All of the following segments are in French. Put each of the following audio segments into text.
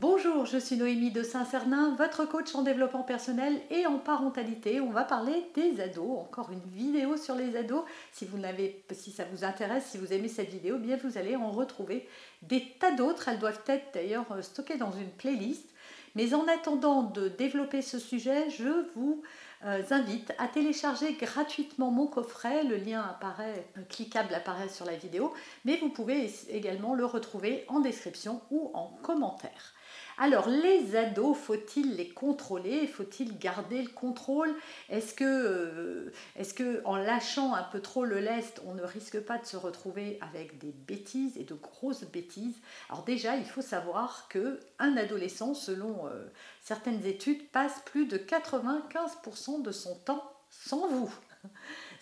Bonjour, je suis Noémie de Saint-Cernin, votre coach en développement personnel et en parentalité. On va parler des ados, encore une vidéo sur les ados. Si, ça vous intéresse, si vous aimez cette vidéo, bien vous allez en retrouver des tas d'autres. Elles doivent être d'ailleurs stockées dans une playlist. Mais en attendant de développer ce sujet, je vous euh, invite à télécharger gratuitement mon coffret. Le lien apparaît, euh, cliquable apparaît sur la vidéo, mais vous pouvez également le retrouver en description ou en commentaire. Alors, les ados, faut-il les contrôler? Faut-il garder le contrôle? Est-ce que, euh, est que, en lâchant un peu trop le lest, on ne risque pas de se retrouver avec des bêtises et de grosses bêtises? Alors déjà, il faut savoir que un adolescent, selon euh, certaines études, passe plus de 95% de son temps sans vous.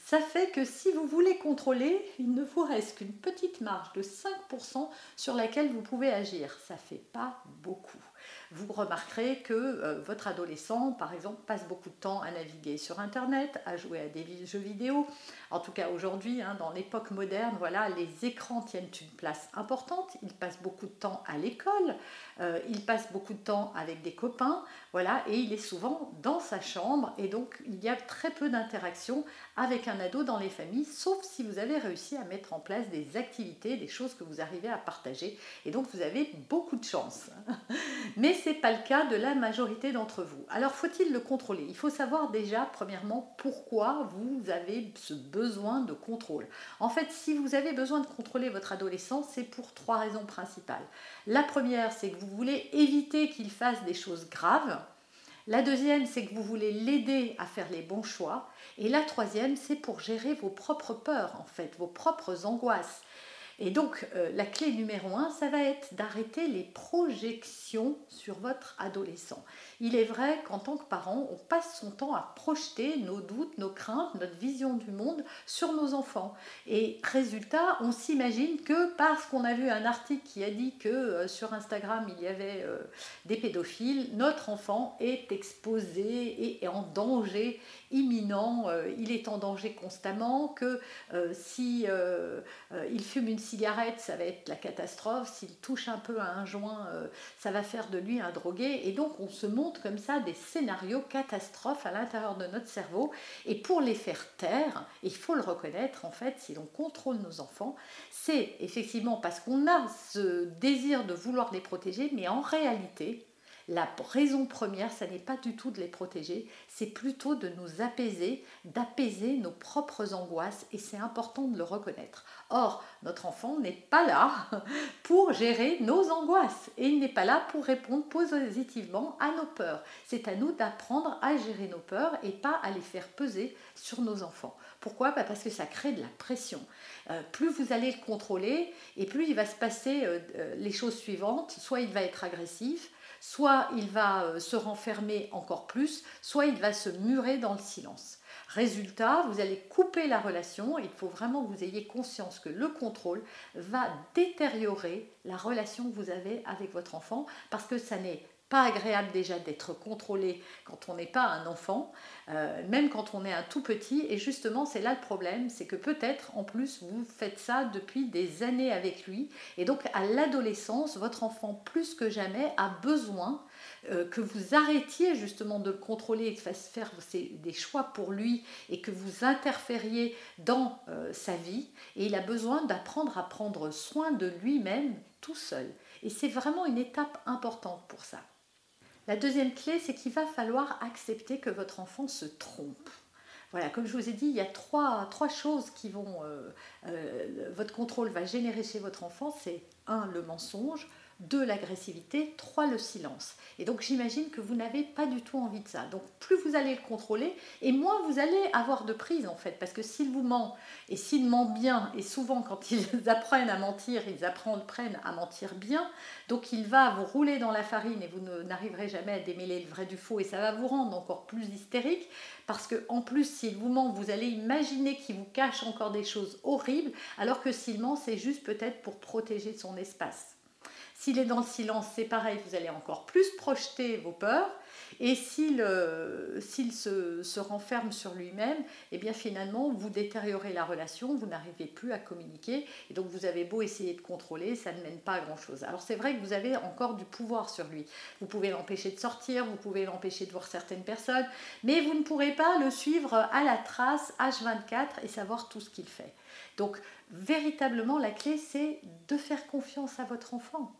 Ça fait que si vous voulez contrôler, il ne vous reste qu'une petite marge de 5% sur laquelle vous pouvez agir. Ça ne fait pas beaucoup vous remarquerez que euh, votre adolescent, par exemple, passe beaucoup de temps à naviguer sur Internet, à jouer à des jeux vidéo. En tout cas, aujourd'hui, hein, dans l'époque moderne, voilà, les écrans tiennent une place importante. Il passe beaucoup de temps à l'école, euh, il passe beaucoup de temps avec des copains, voilà, et il est souvent dans sa chambre. Et donc, il y a très peu d'interaction avec un ado dans les familles, sauf si vous avez réussi à mettre en place des activités, des choses que vous arrivez à partager. Et donc, vous avez beaucoup de chance. Mais ce n'est pas le cas de la majorité d'entre vous. Alors, faut-il le contrôler? Il faut savoir déjà, premièrement, pourquoi vous avez ce besoin de contrôle. En fait, si vous avez besoin de contrôler votre adolescent, c'est pour trois raisons principales. La première, c'est que vous voulez éviter qu'il fasse des choses graves. La deuxième, c'est que vous voulez l'aider à faire les bons choix. Et la troisième, c'est pour gérer vos propres peurs, en fait, vos propres angoisses. Et donc, euh, la clé numéro un, ça va être d'arrêter les projections sur votre adolescent. Il est vrai qu'en tant que parent, on passe son temps à projeter nos doutes, nos craintes, notre vision du monde sur nos enfants. Et résultat, on s'imagine que parce qu'on a vu un article qui a dit que euh, sur Instagram il y avait euh, des pédophiles, notre enfant est exposé et en danger imminent, il est en danger constamment, que si il fume une cigarette, ça va être la catastrophe. S'il touche un peu à un joint, euh, ça va faire de lui un drogué. Et donc, on se montre comme ça des scénarios catastrophes à l'intérieur de notre cerveau. Et pour les faire taire, il faut le reconnaître, en fait, si l'on contrôle nos enfants, c'est effectivement parce qu'on a ce désir de vouloir les protéger, mais en réalité, la raison première, ça n'est pas du tout de les protéger, c'est plutôt de nous apaiser, d'apaiser nos propres angoisses et c'est important de le reconnaître. Or, notre enfant n'est pas là pour gérer nos angoisses et il n'est pas là pour répondre positivement à nos peurs. C'est à nous d'apprendre à gérer nos peurs et pas à les faire peser sur nos enfants. Pourquoi? Bah, Parce que ça crée de la pression. Euh, plus vous allez le contrôler et plus il va se passer euh, euh, les choses suivantes. Soit il va être agressif, soit il va se renfermer encore plus, soit il va se murer dans le silence. Résultat, vous allez couper la relation. Il faut vraiment que vous ayez conscience que le contrôle va détériorer la relation que vous avez avec votre enfant parce que ça n'est pas agréable déjà d'être contrôlé quand on n'est pas un enfant, euh, même quand on est un tout petit. Et justement, c'est là le problème, c'est que peut-être en plus vous faites ça depuis des années avec lui. Et donc à l'adolescence, votre enfant plus que jamais a besoin euh, que vous arrêtiez justement de le contrôler et de faire des choix pour lui et que vous interfériez dans euh, sa vie. Et il a besoin d'apprendre à prendre soin de lui-même tout seul. Et c'est vraiment une étape importante pour ça. La deuxième clé, c'est qu'il va falloir accepter que votre enfant se trompe. Voilà, comme je vous ai dit, il y a trois, choses qui vont, euh, votre contrôle va générer chez votre enfant. C'est un, le mensonge, 2 l'agressivité, 3 le silence. Et donc j'imagine que vous n'avez pas du tout envie de ça. Donc plus vous allez le contrôler, et moins vous allez avoir de prise en fait. Parce que s'il vous ment, et s'il ment bien, et souvent quand ils apprennent à mentir, ils apprennent à mentir bien, donc il va vous rouler dans la farine et vous n'arriverez jamais à démêler le vrai du faux, et ça va vous rendre encore plus hystérique. Parce que en plus, s'il vous ment, vous allez imaginer qu'il vous cache encore des choses horribles, alors que s'il ment, c'est juste peut-être pour protéger son espace. S'il est dans le silence, c'est pareil, vous allez encore plus projeter vos peurs. Et s'il euh, se, renferme sur lui-même, eh bien finalement, vous détériorez la relation, vous n'arrivez plus à communiquer. Et donc vous avez beau essayer de contrôler, ça ne mène pas à grand-chose. Alors c'est vrai que vous avez encore du pouvoir sur lui. Vous pouvez l'empêcher de sortir, vous pouvez l'empêcher de voir certaines personnes, mais vous ne pourrez pas le suivre à la trace H24 et savoir tout ce qu'il fait. Donc véritablement, la clé, c'est de faire confiance à votre enfant.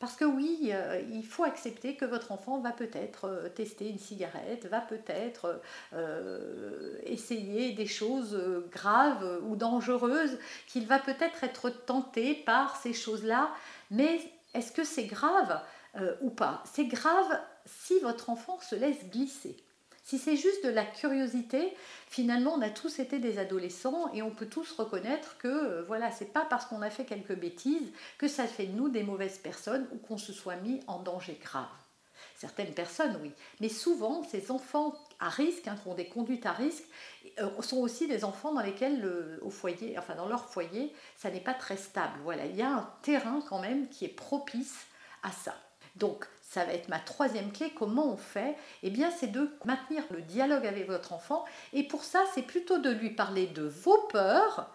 Parce que oui, euh, il faut accepter que votre enfant va peut-être euh, tester une cigarette, va peut-être euh, essayer des choses graves ou dangereuses, qu'il va peut-être être tenté par ces choses-là. Mais est-ce que c'est grave ou pas? C'est grave si votre enfant se laisse glisser. Si c'est juste de la curiosité, finalement, on a tous été des adolescents et on peut tous reconnaître que euh, voilà, c'est pas parce qu'on a fait quelques bêtises que ça fait de nous des mauvaises personnes ou qu'on se soit mis en danger grave. Certaines personnes, oui. Mais souvent, ces enfants à risque, hein, qui ont des conduites à risque, euh, sont aussi des enfants dans lesquels, au foyer, enfin dans leur foyer, ça n'est pas très stable. Voilà, il y a un terrain quand même qui est propice à ça. Donc, ça va être ma troisième clé. Comment on fait? Eh bien, c'est de maintenir le dialogue avec votre enfant. Et pour ça, c'est plutôt de lui parler de vos peurs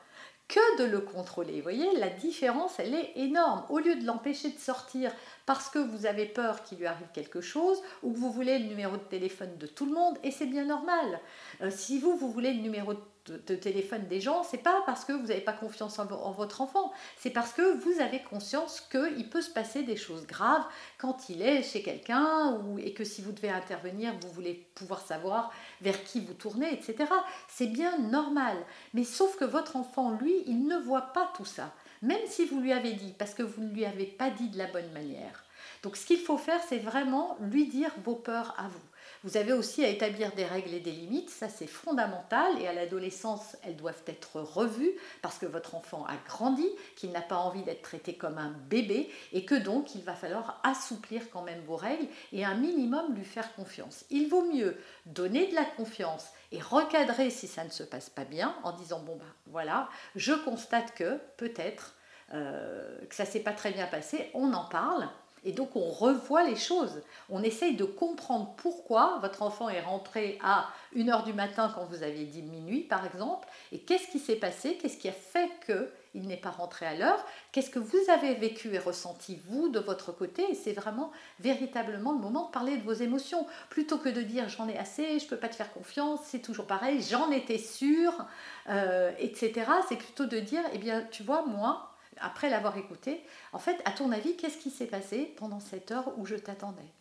que de le contrôler. Vous voyez, la différence, elle est énorme. Au lieu de l'empêcher de sortir parce que vous avez peur qu'il lui arrive quelque chose ou que vous voulez le numéro de téléphone de tout le monde, et c'est bien normal. Euh, si vous, vous voulez le numéro de de, téléphone des gens, c'est pas parce que vous n'avez pas confiance en, votre enfant, c'est parce que vous avez conscience qu'il peut se passer des choses graves quand il est chez quelqu'un et que si vous devez intervenir, vous voulez pouvoir savoir vers qui vous tournez, etc. C'est bien normal. Mais sauf que votre enfant, lui, il ne voit pas tout ça, même si vous lui avez dit, parce que vous ne lui avez pas dit de la bonne manière. Donc ce qu'il faut faire, c'est vraiment lui dire vos peurs à vous. Vous avez aussi à établir des règles et des limites, ça c'est fondamental et à l'adolescence elles doivent être revues parce que votre enfant a grandi, qu'il n'a pas envie d'être traité comme un bébé et que donc il va falloir assouplir quand même vos règles et un minimum lui faire confiance. Il vaut mieux donner de la confiance et recadrer si ça ne se passe pas bien en disant bon ben voilà, je constate que peut-être euh, que ça s'est pas très bien passé, on en parle et donc on revoit les choses. On essaye de comprendre pourquoi votre enfant est rentré à 1h du matin quand vous aviez dit minuit par exemple, et qu'est-ce qui s'est passé, qu'est-ce qui a fait qu'il n'est pas rentré à l'heure, qu'est-ce que vous avez vécu et ressenti vous de votre côté, et c'est vraiment véritablement le moment de parler de vos émotions, plutôt que de dire j'en ai assez, je ne peux pas te faire confiance, c'est toujours pareil, j'en étais sûre, euh, etc. C'est plutôt de dire, eh bien tu vois, moi, après l'avoir écouté, en fait, à ton avis, qu'est-ce qui s'est passé pendant cette heure où je t'attendais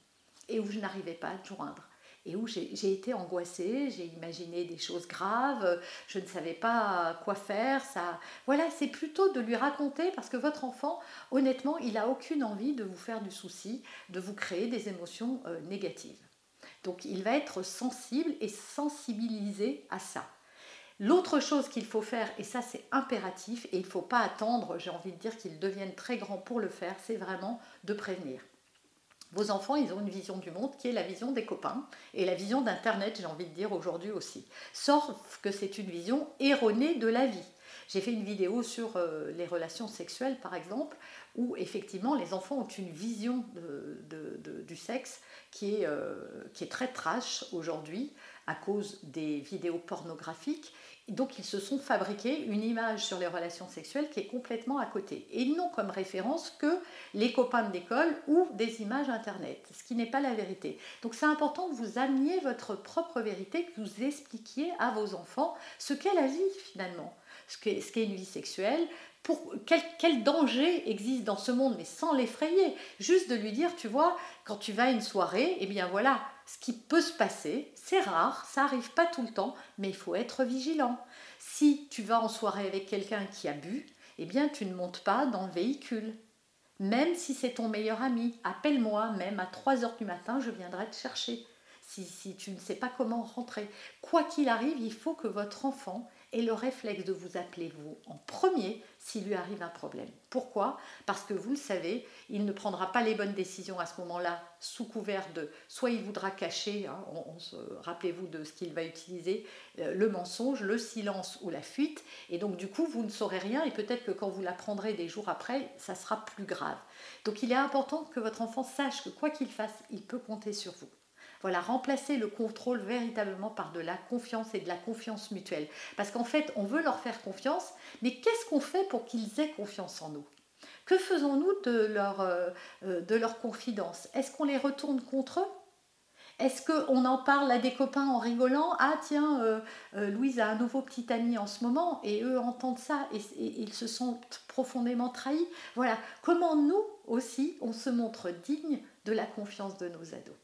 et où je n'arrivais pas à te joindre et où j'ai été angoissée, j'ai imaginé des choses graves, je ne savais pas quoi faire. Ça, voilà, c'est plutôt de lui raconter parce que votre enfant, honnêtement, il n'a aucune envie de vous faire du souci, de vous créer des émotions euh, négatives. Donc, il va être sensible et sensibilisé à ça. L'autre chose qu'il faut faire, et ça c'est impératif, et il ne faut pas attendre, j'ai envie de dire qu'ils deviennent très grands pour le faire, c'est vraiment de prévenir. Vos enfants, ils ont une vision du monde qui est la vision des copains et la vision d'Internet, j'ai envie de dire aujourd'hui aussi. Sauf que c'est une vision erronée de la vie. J'ai fait une vidéo sur euh, les relations sexuelles, par exemple, où effectivement les enfants ont une vision du sexe euh, qui est très trash aujourd'hui à cause des vidéos pornographiques donc ils se sont fabriqués une image sur les relations sexuelles qui est complètement à côté. Et ils n'ont comme référence que les copains de l'école ou des images Internet, ce qui n'est pas la vérité. Donc c'est important que vous ameniez votre propre vérité, que vous expliquiez à vos enfants ce qu'est la vie finalement, ce qu'est une vie sexuelle, pour, quel, quel, danger existe dans ce monde, mais sans l'effrayer. Juste de lui dire, tu vois, quand tu vas à une soirée, eh bien voilà, ce qui peut se passer, c'est rare, ça arrive pas tout le temps, mais il faut être vigilant. Si tu vas en soirée avec quelqu'un qui a bu, eh bien tu ne montes pas dans le véhicule. Même si c'est ton meilleur ami, appelle-moi, même à 3 heures du matin, je viendrai te chercher. Si, tu ne sais pas comment rentrer. Quoi qu'il arrive, il faut que votre enfant ait le réflexe de vous appeler vous en premier s'il lui arrive un problème. Pourquoi? Parce que vous le savez, il ne prendra pas les bonnes décisions à ce moment-là sous couvert de soit il voudra cacher, hein, rappelez-vous de ce qu'il va utiliser, euh, le mensonge, le silence ou la fuite, et donc du coup vous ne saurez rien et peut-être que quand vous l'apprendrez des jours après, ça sera plus grave. Donc il est important que votre enfant sache que quoi qu'il fasse, il peut compter sur vous. Voilà, remplacer le contrôle véritablement par de la confiance et de la confiance mutuelle. Parce qu'en fait, on veut leur faire confiance, mais qu'est-ce qu'on fait pour qu'ils aient confiance en nous? Que faisons-nous de leur, euh, euh, de leur confidence? Est-ce qu'on les retourne contre eux? Est-ce qu'on en parle à des copains en rigolant? Ah tiens, euh, Louise a un nouveau petit ami en ce moment et eux entendent ça et, et, ils se sentent profondément trahis. Voilà, comment nous aussi on se montre digne de la confiance de nos ados?